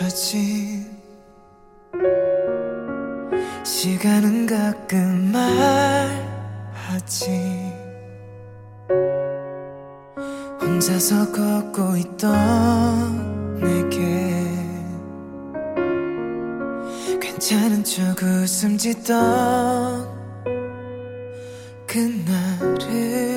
멈춰진 시간은 가끔 말하지. 혼자서 걷고 있던 내게 괜찮은 척 웃음 짓던 그날을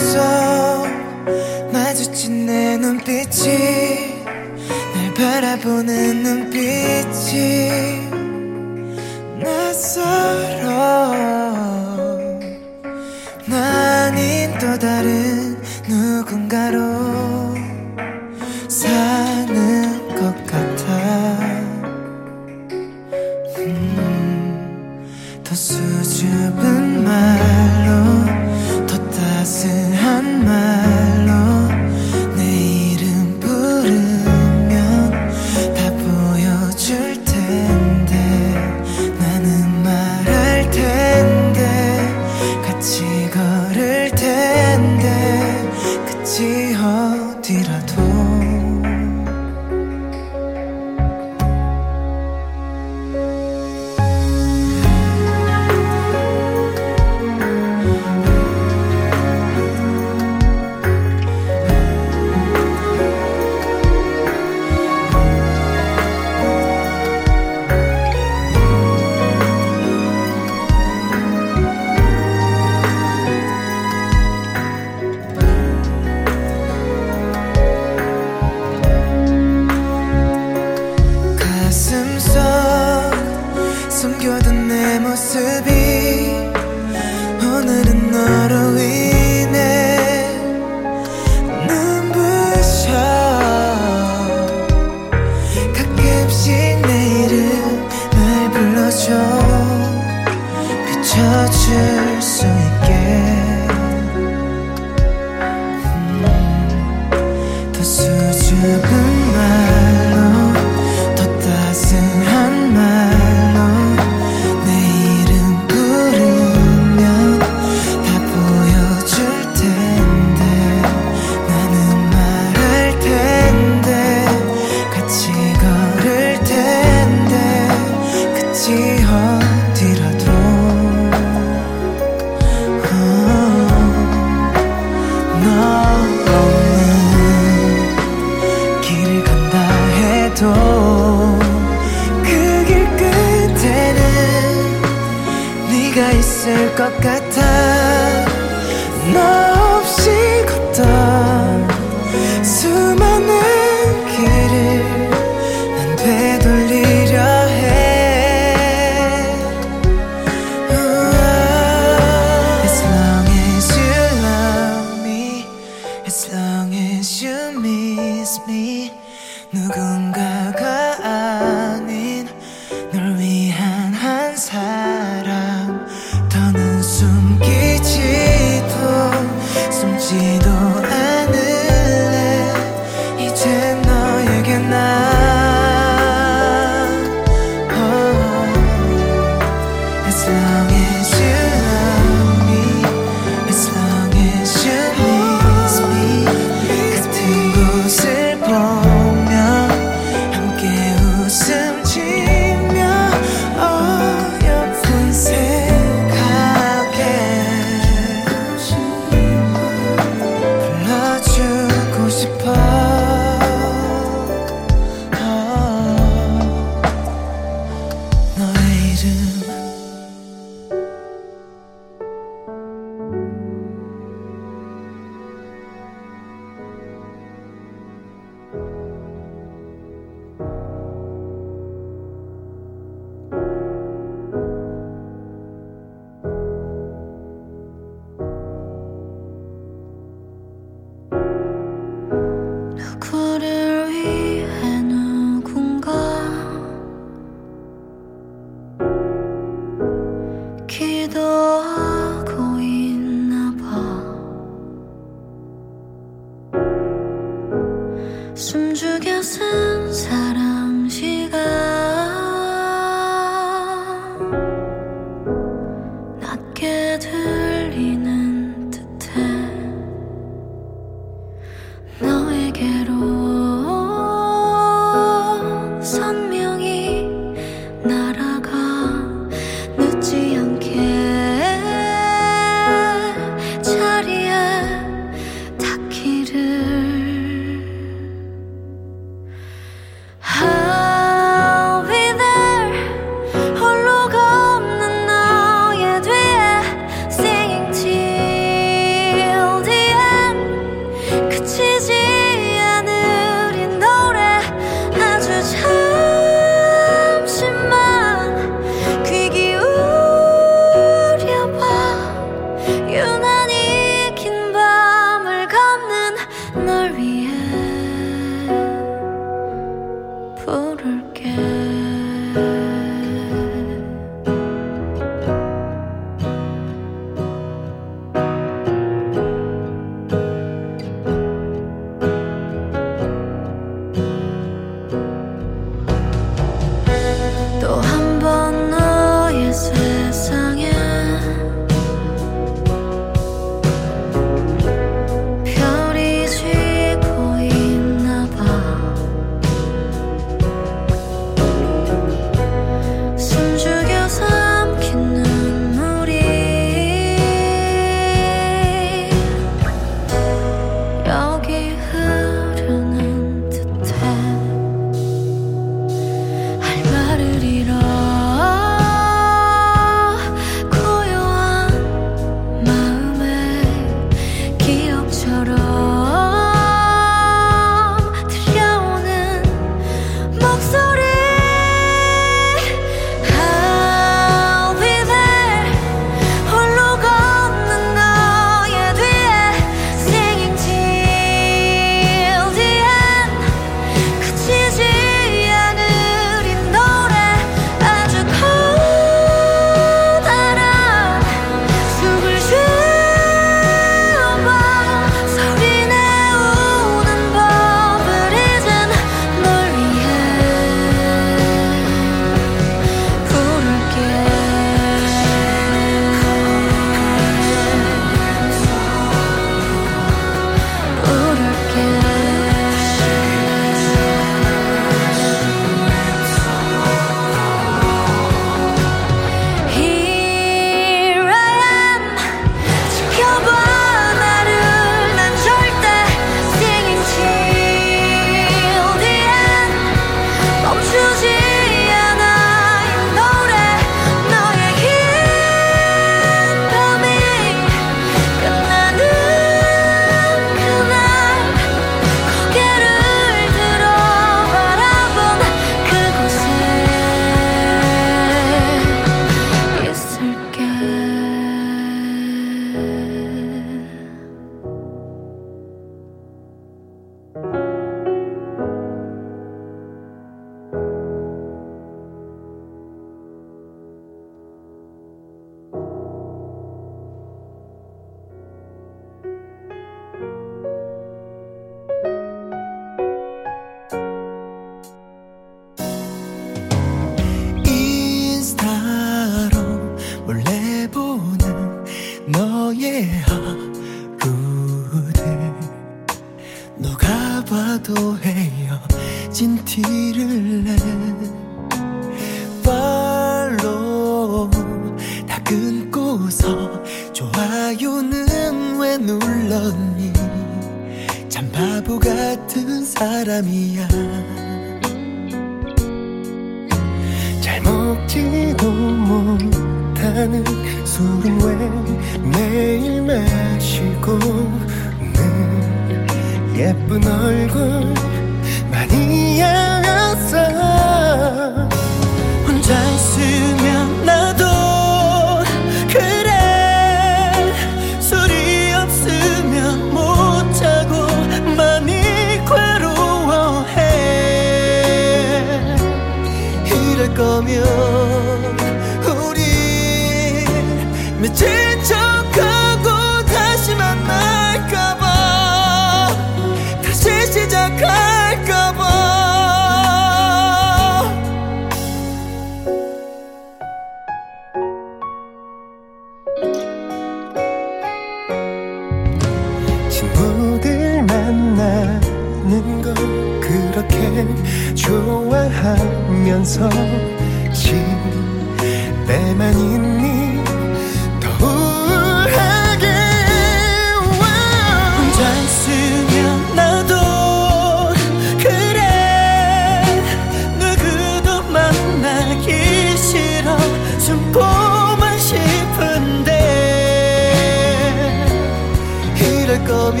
며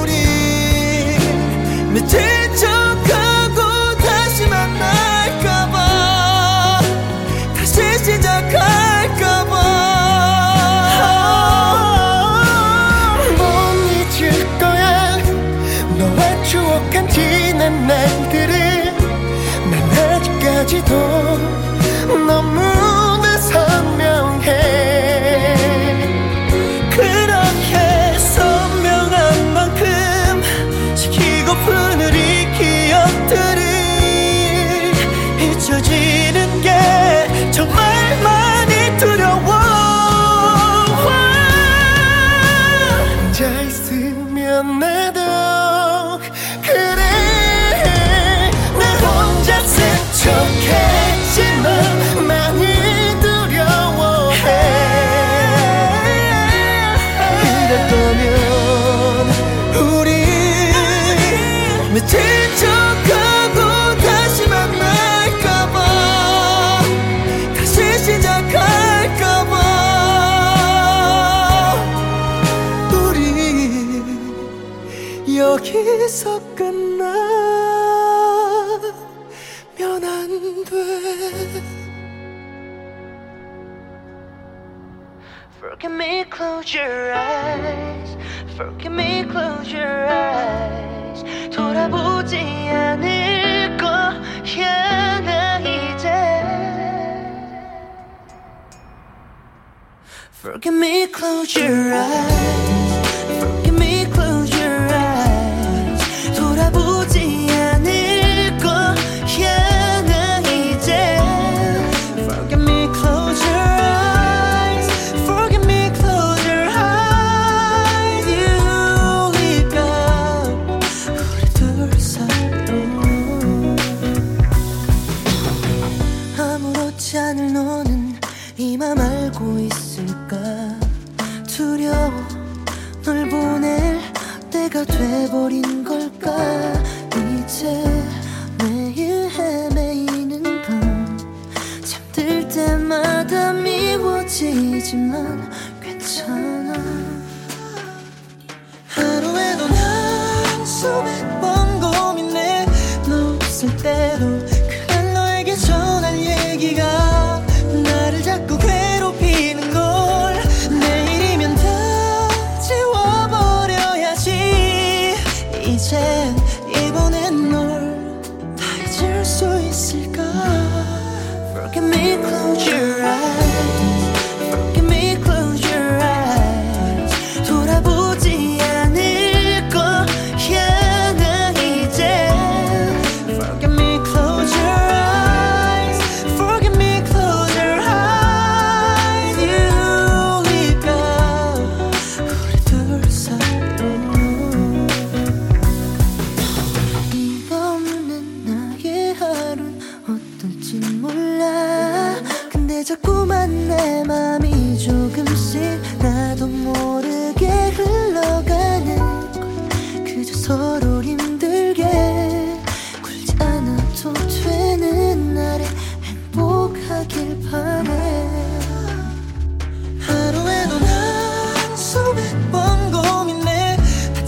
우리 며칠 쭉 가도 다시 만날까봐 다시 시작할까봐 몸이 질 거야. 너와 추억한 뒤는 맨들 을 맨날 집까지 도, close your eyes. Forgive me, close your eyes. 돌아보지 않을 거야 나 이제. Forgive me, close your eyes.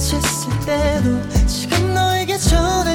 마주쳤을 때도 지금 너에게 전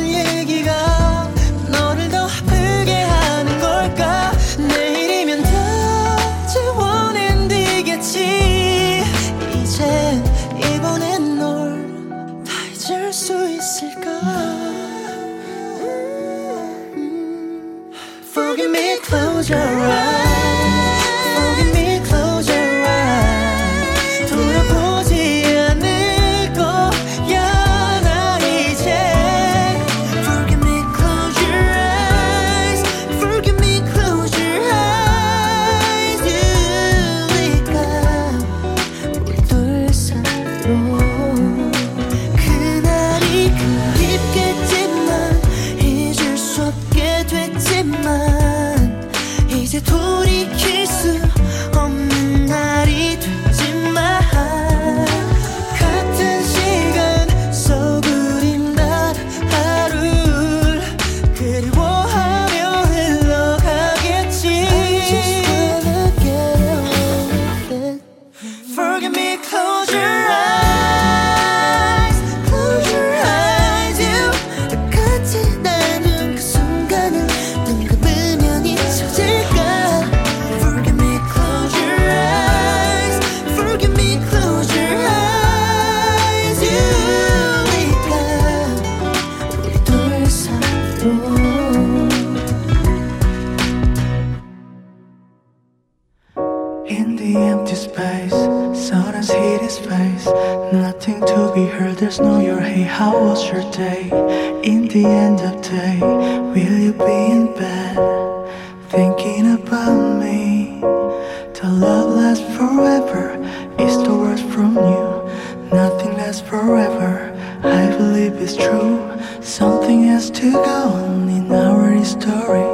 Something has to go on in our story.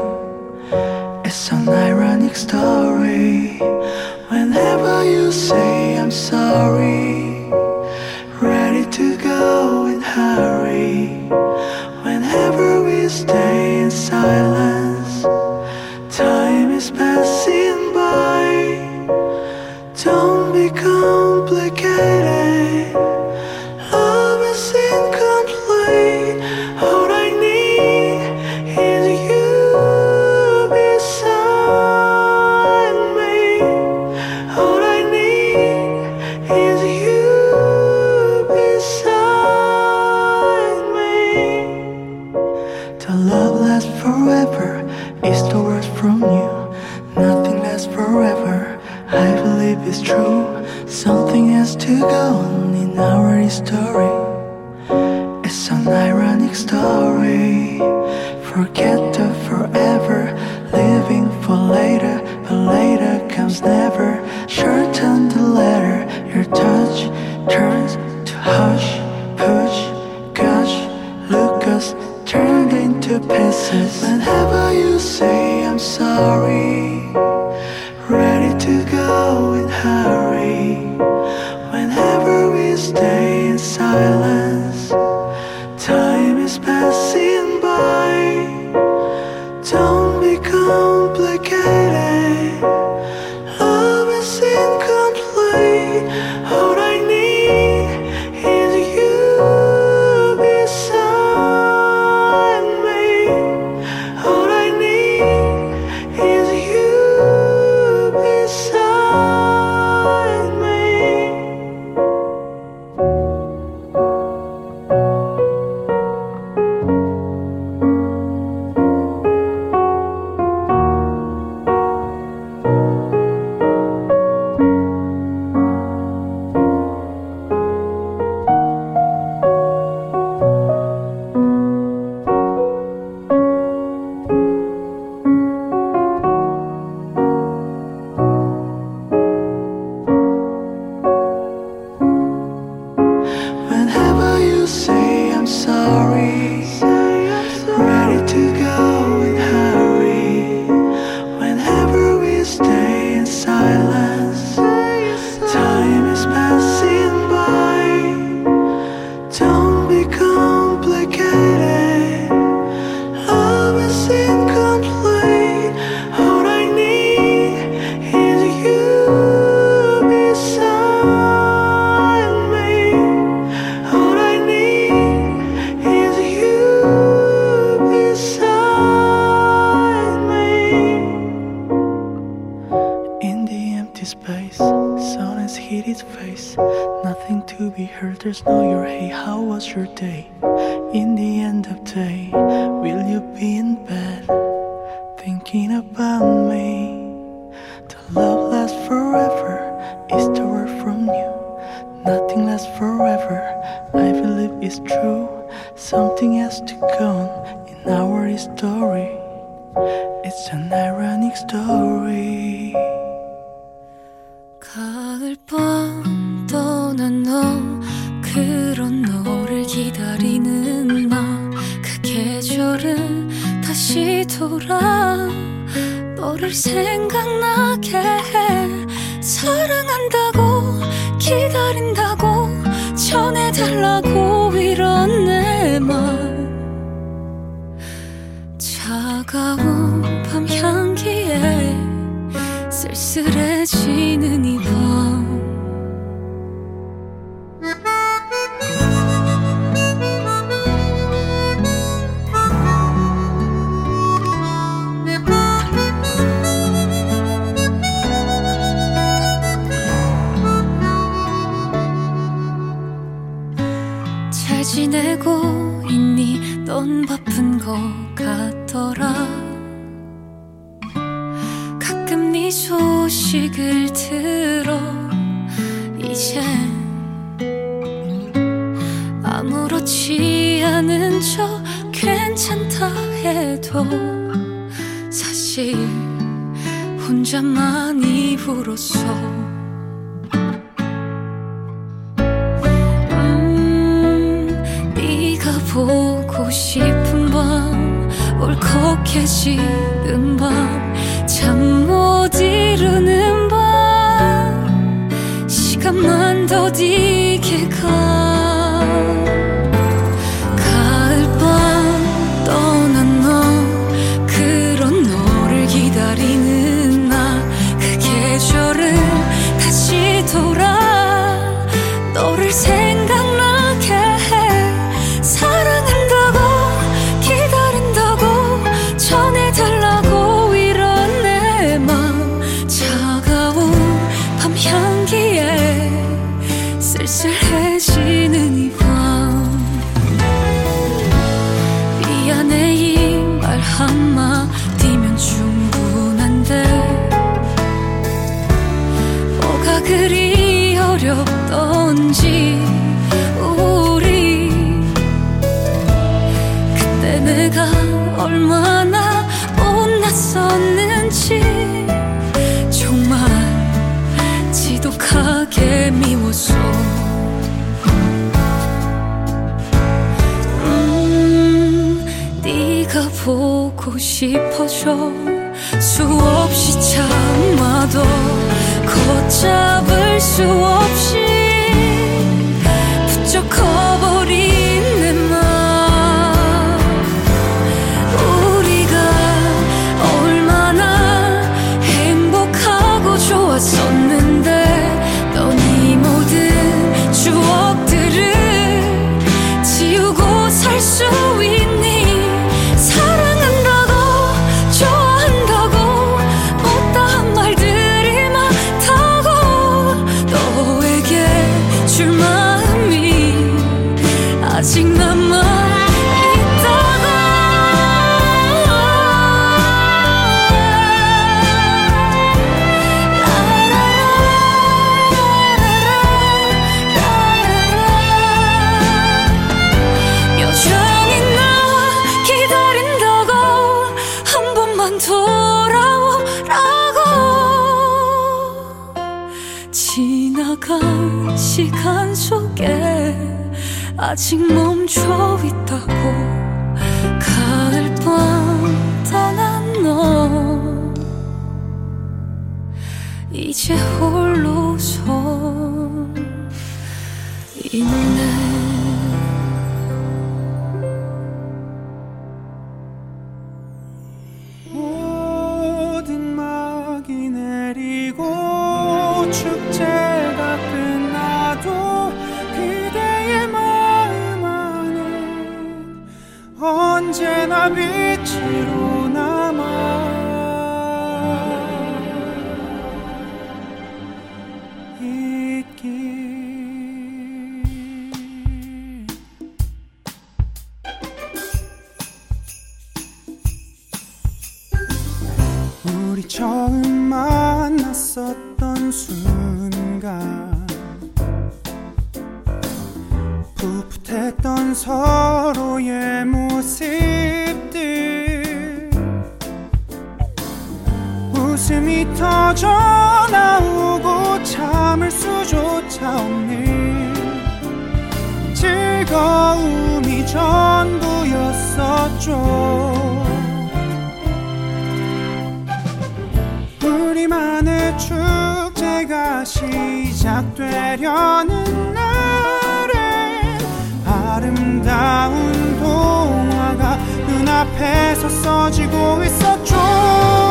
It's an ironic story. Whenever you say I'm sorry, ready to go in hurry. Whenever we stay in silence, time is passing by. Don't be complicated. 쓸쓸해지는 이밤. 보고 싶어서 수없이 참아도 걷잡을 수 없는 control. again. 앞에서 써지고 있었죠.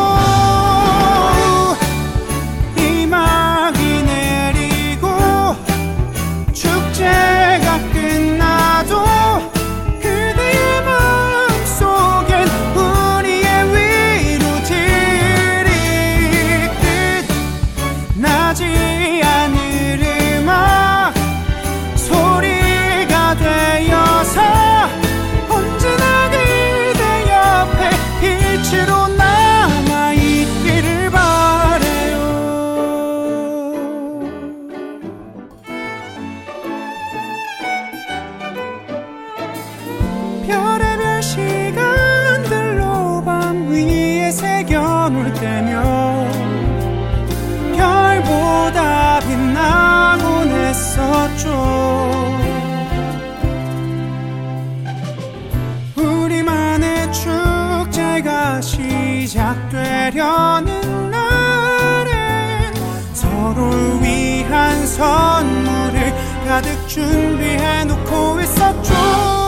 가득 준비해놓고 있었죠.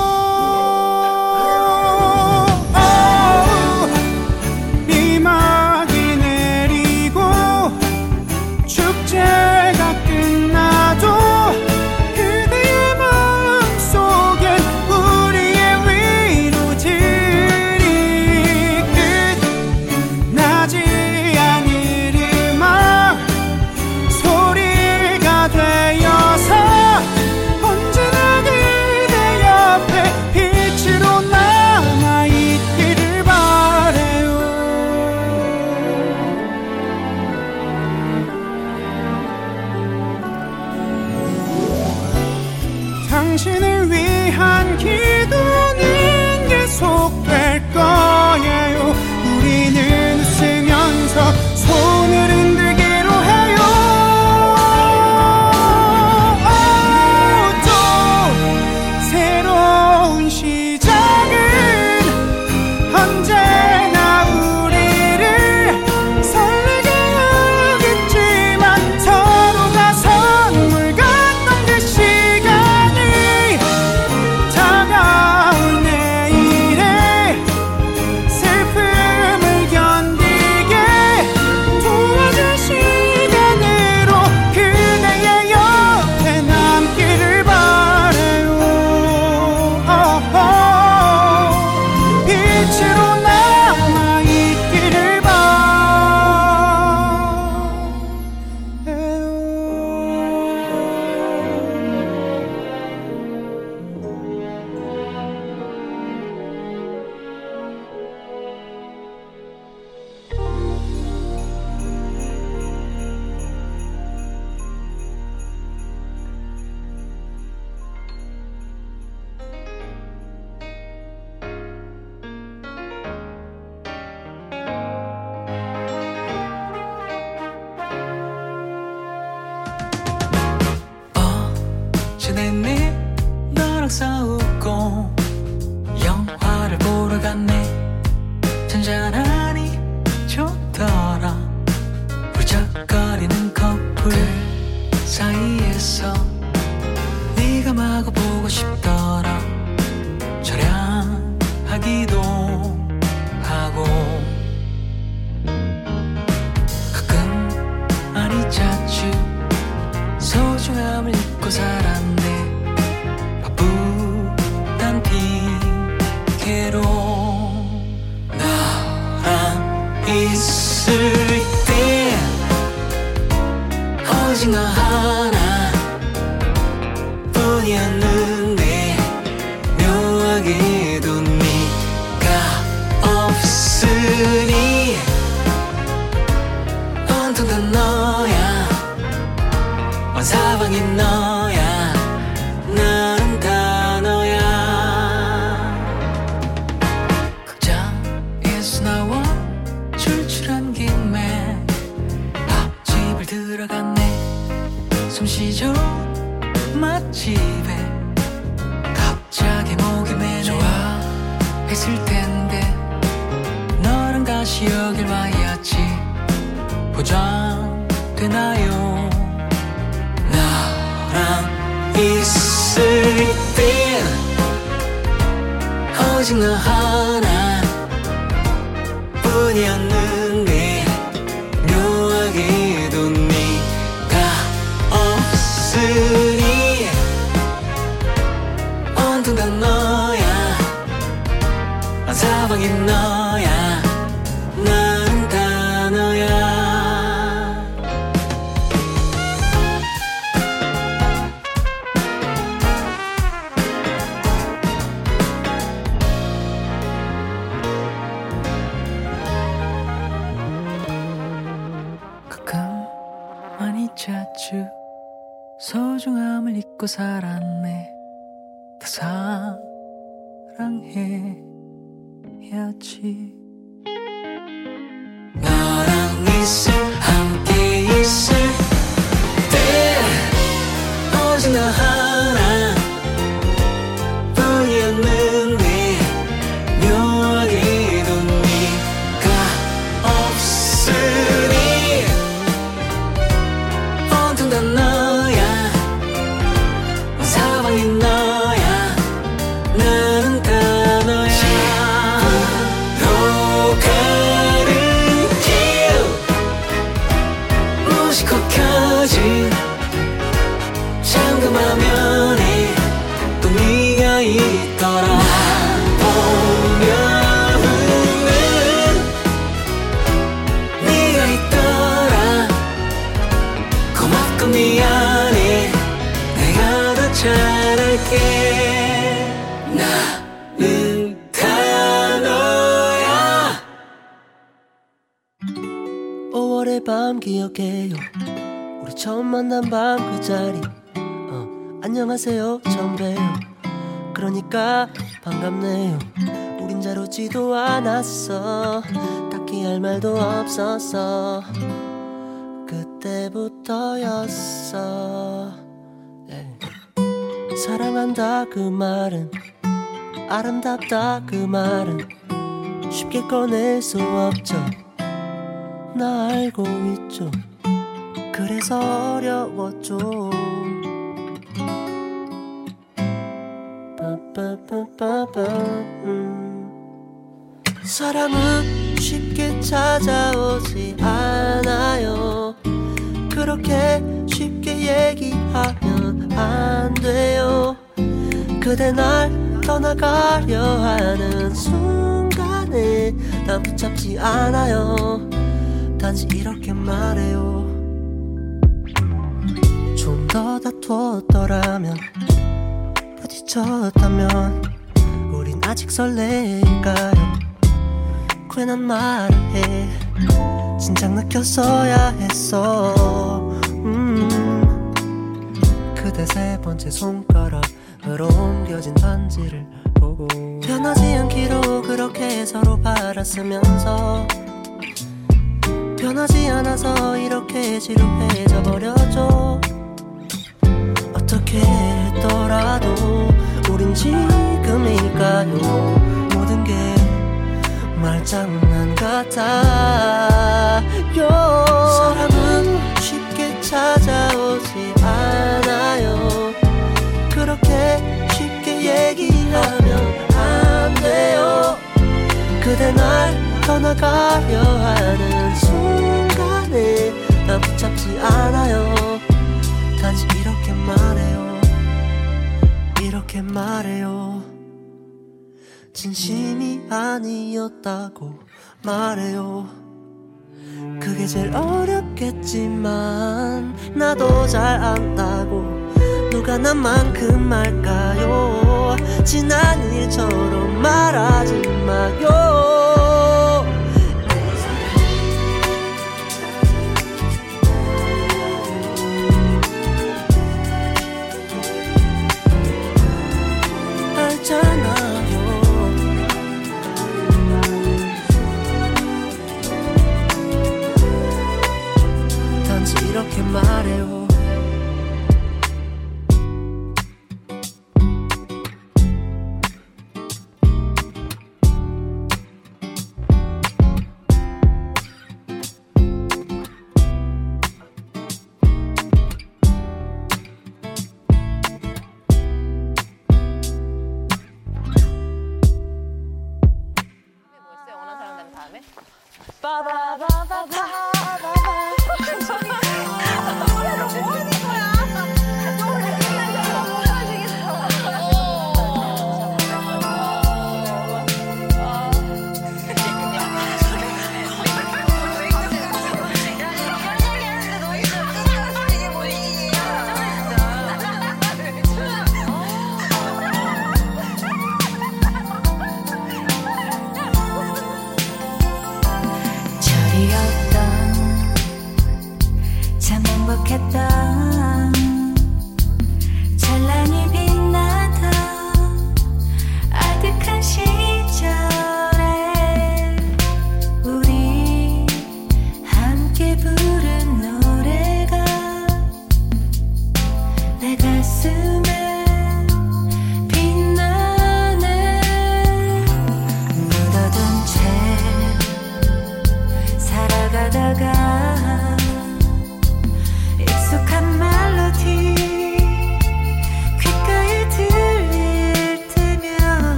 habang ina 없죠. 나 알고 있죠. 그래서 어려웠죠. 빠빠빠빠빠 음. 사랑은 쉽게 찾아오지 않아요. 그렇게 쉽게 얘기하면 안 돼요. 그대 날 떠나가려 하는 순간에 난 붙잡지 않아요. 단지 이렇게 말해요. 좀 더 다투었더라면 부딪혔다면 우린 아직 설레일까요? 괜한 말을 해. 진작 느꼈어야 했어. 음. 그대 세 번째 손가락으로 옮겨진 반지를 변하지 않기로 그렇게 서로 바랐으면서 변하지 않아서 이렇게 지루해져 버렸죠. 어떻게 했더라도 우린 지금일까요? 모든 게 말장난 같아 떠나가려 하는 순간에 난 붙잡지 않아요. 단지 이렇게 말해요. 이렇게 말해요. 진심이 아니었다고 말해요. 그게 제일 어렵겠지만 나도 잘 안다고 누가 나만큼 말까요? 지난 일처럼 말하지 마요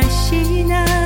날씨나?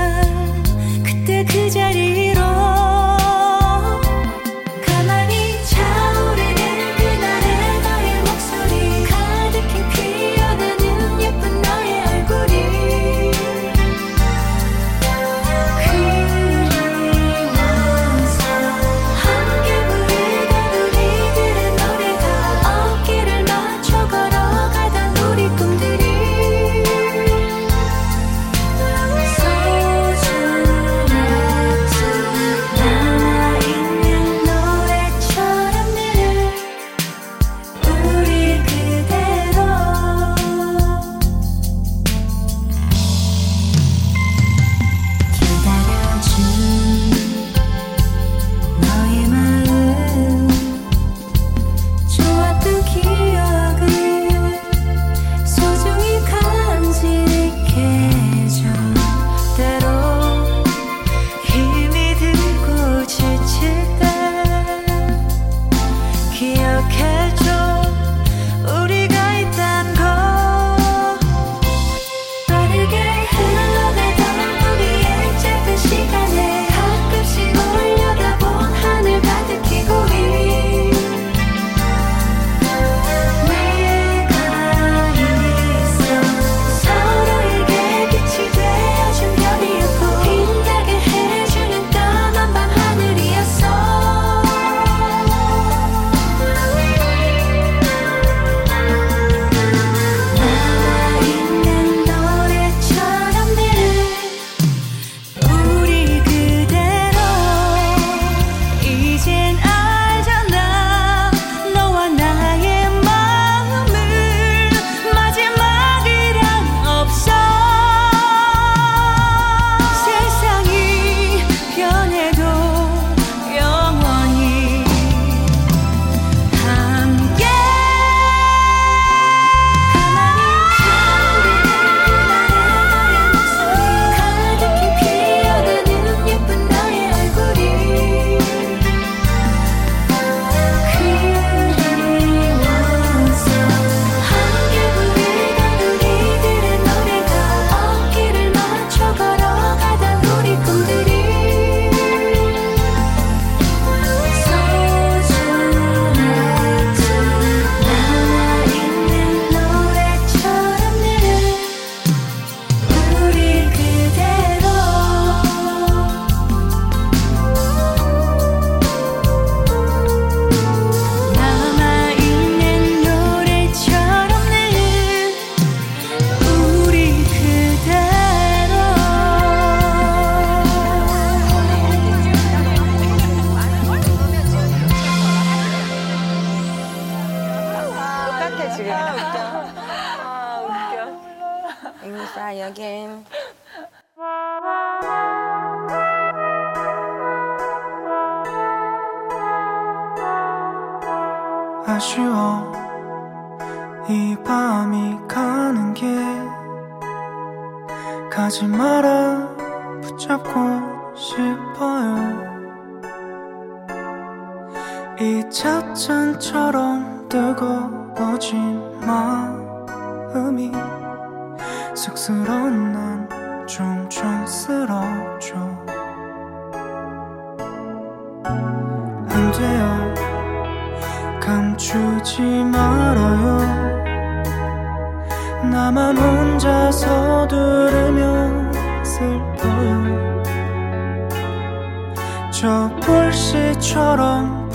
불씨처럼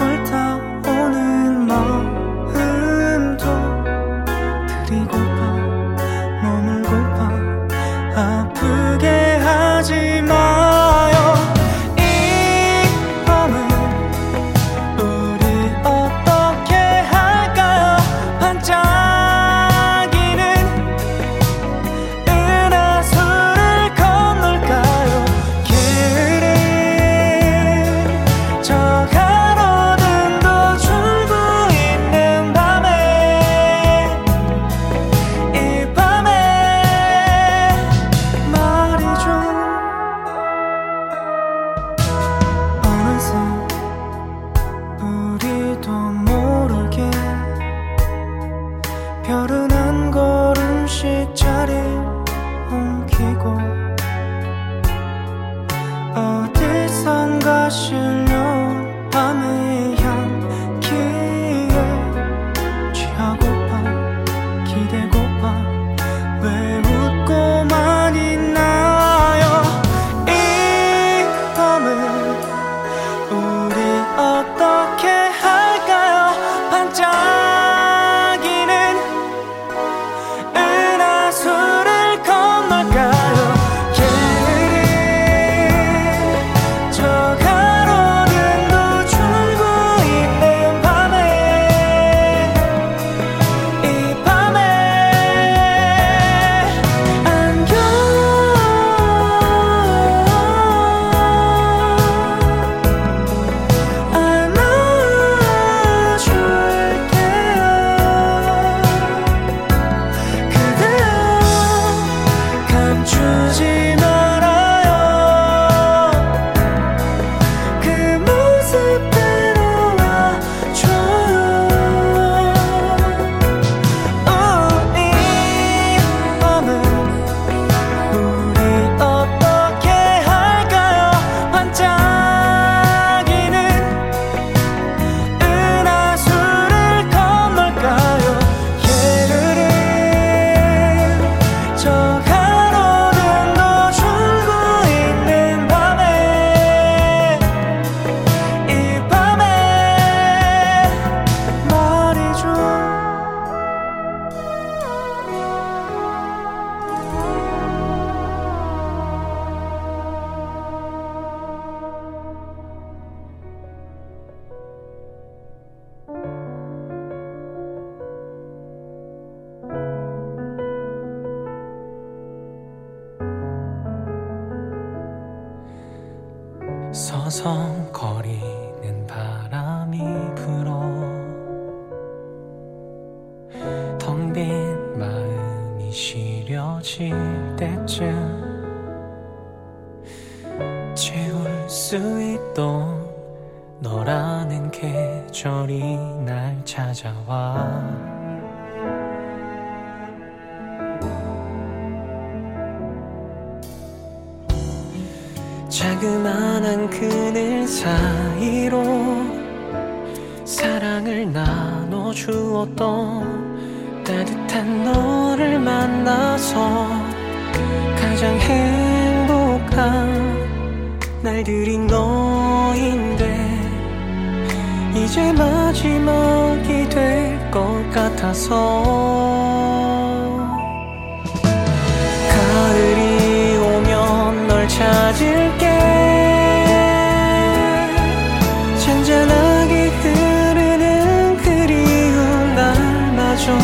좀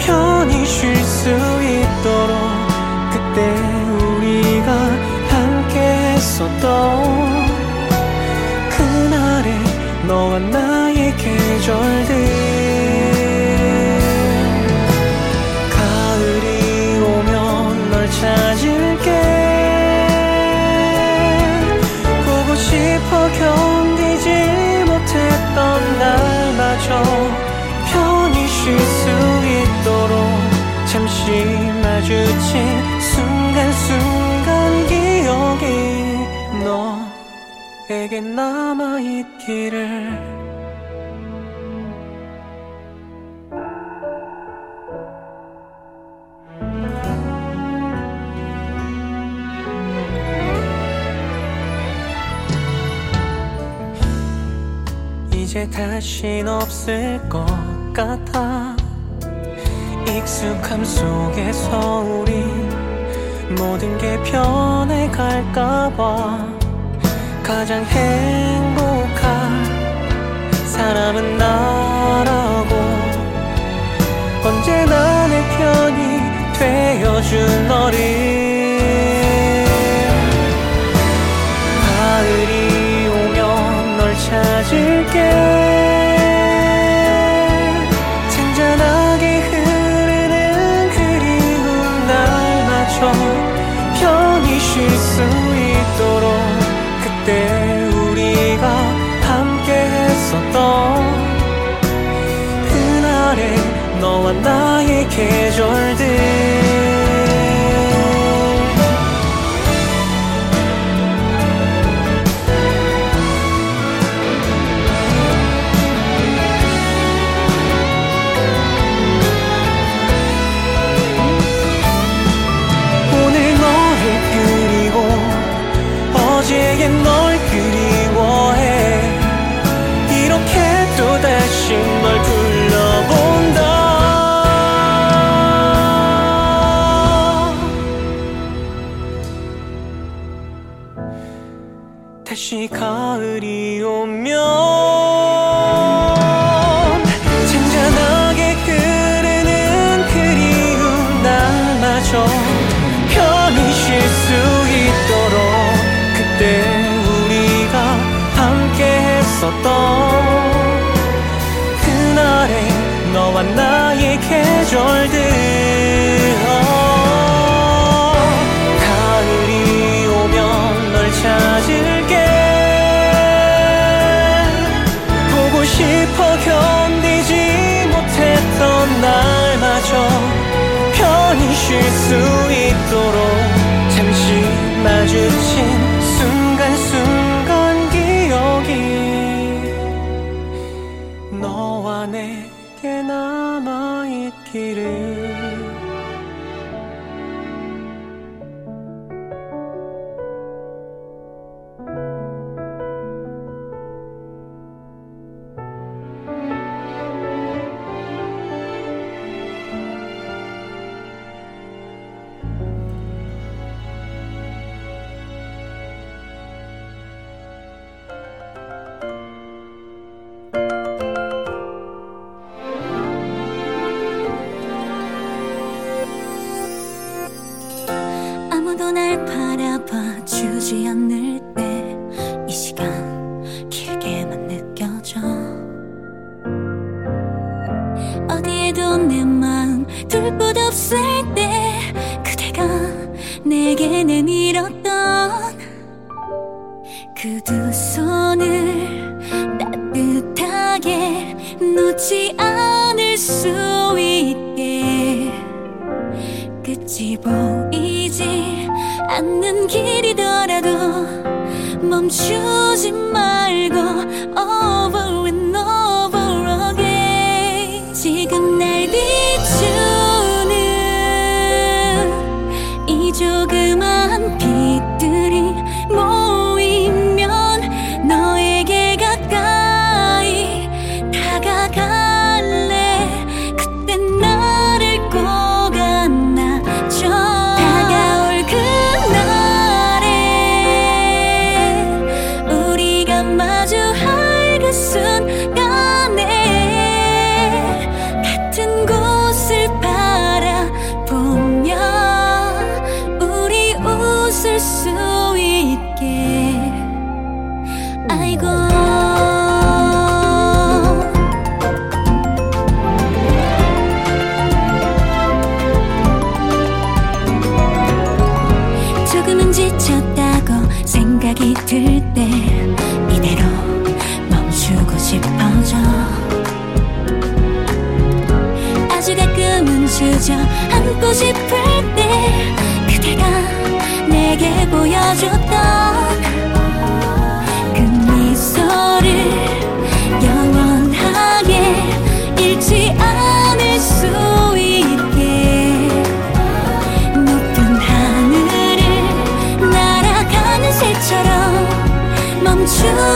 편히 쉴 수 있도록 그때 우리가 함께 했었던 그날의 너와 나의 계절들. 마주친 순간순간 기억이 너에게 남아있기를 이제 다신 없을 것 같아. 익숙함 속에서 우리 모든 게 변해갈까봐 가장 행복한 사람은 나라고 언제나 내 편이 되어준 너를? 가을이 오면 널 찾을게. 너와 나의 계절들. 내게 내밀었던 그 두 손을 따뜻하게 놓지 않을 수 있게 끝이 보이지 않는 길이더라도 멈추지 말고 over 멈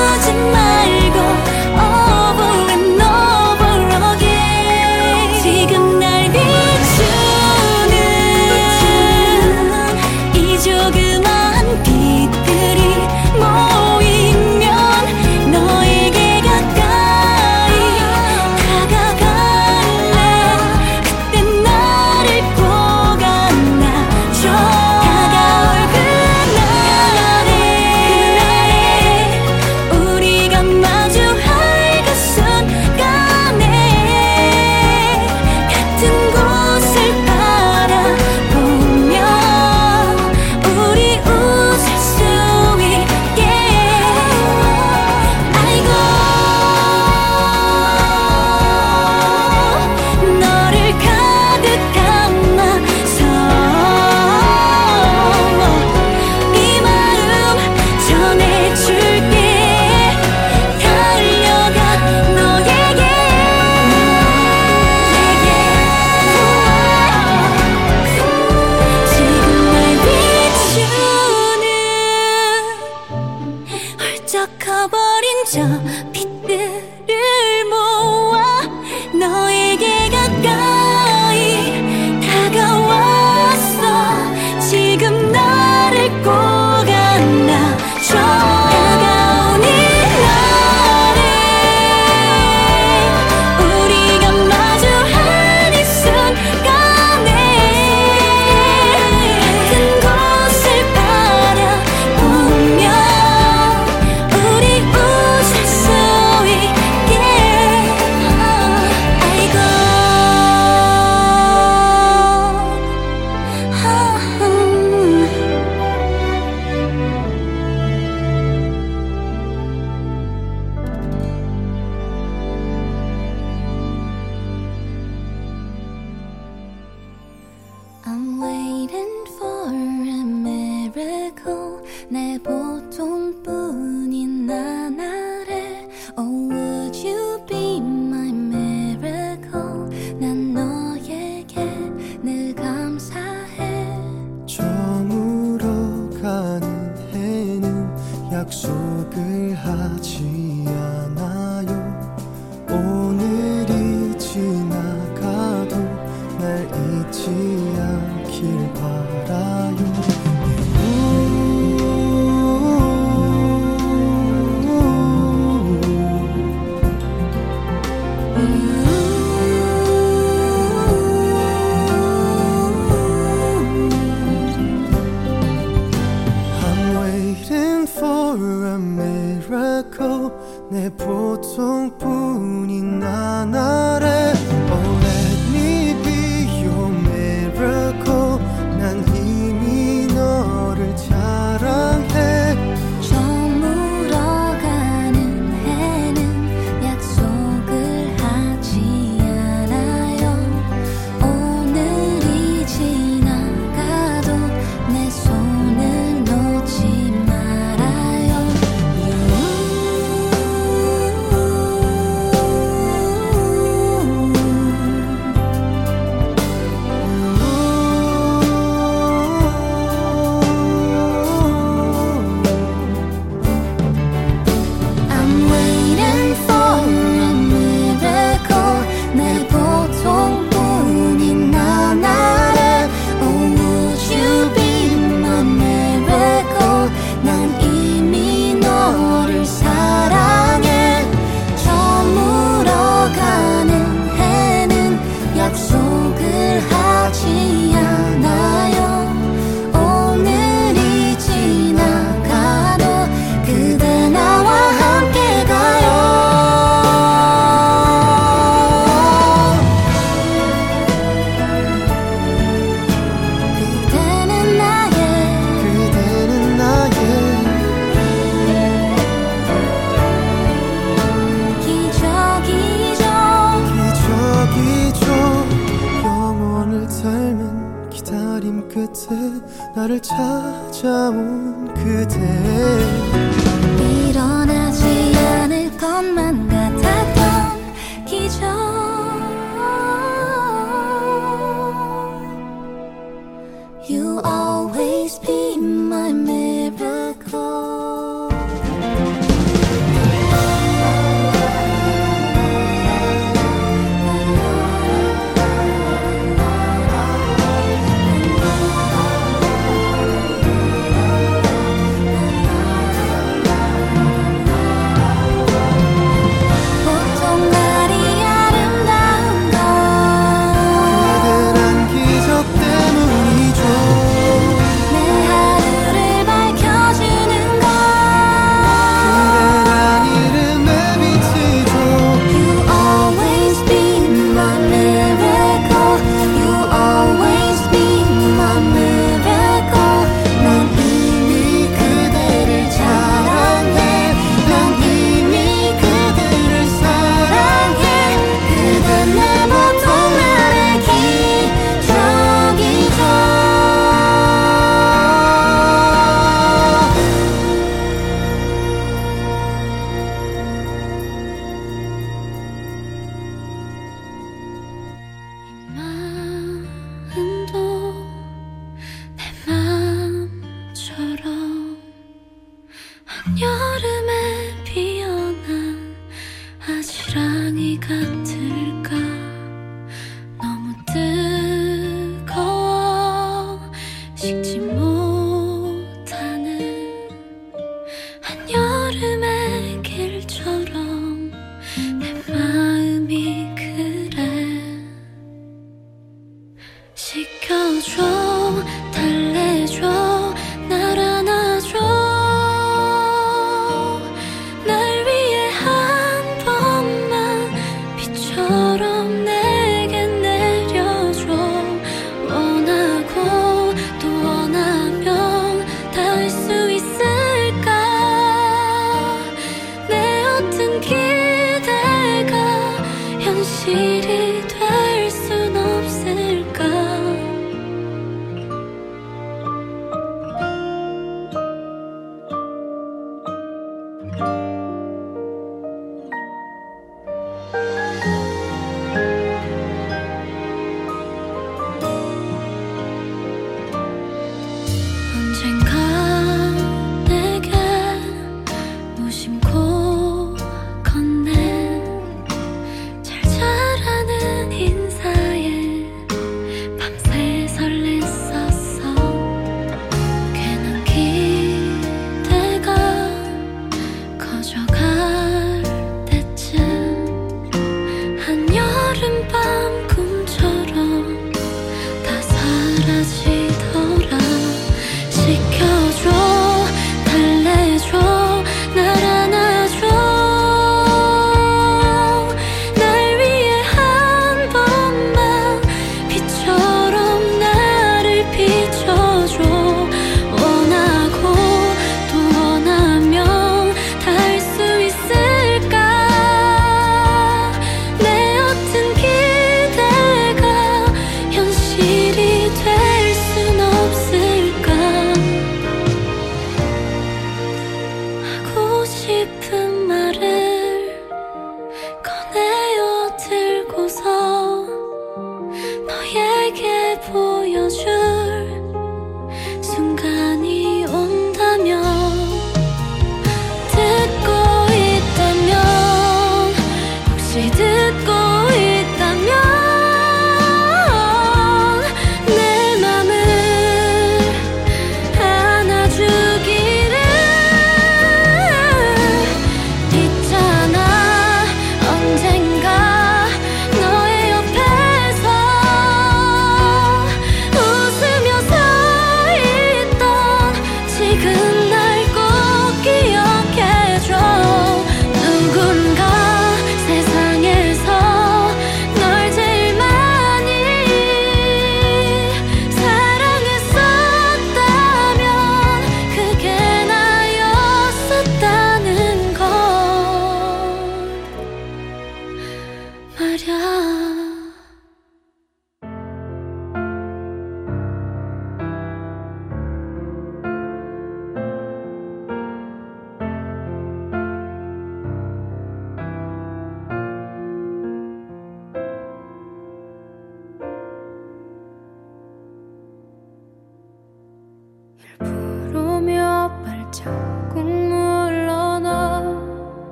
아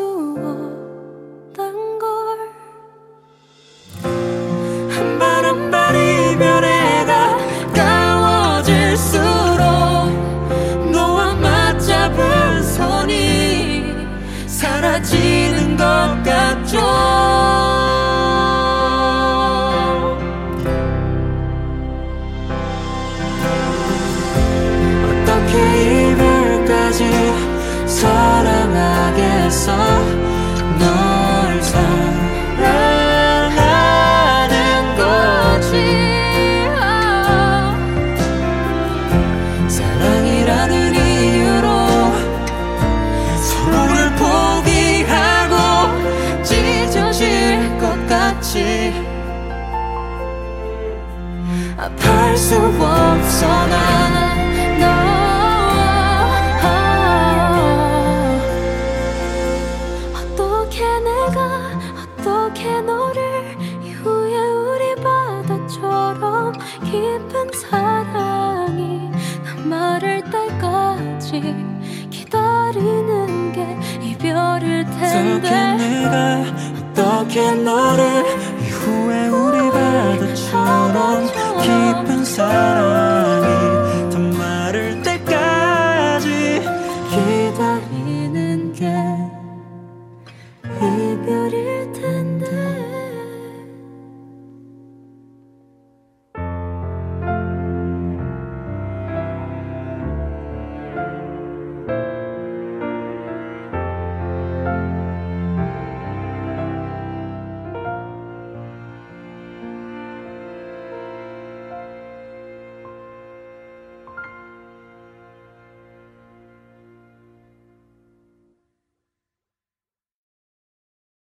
有我。 어떻게 너를 이후에 우리 바다처럼 깊은 사랑.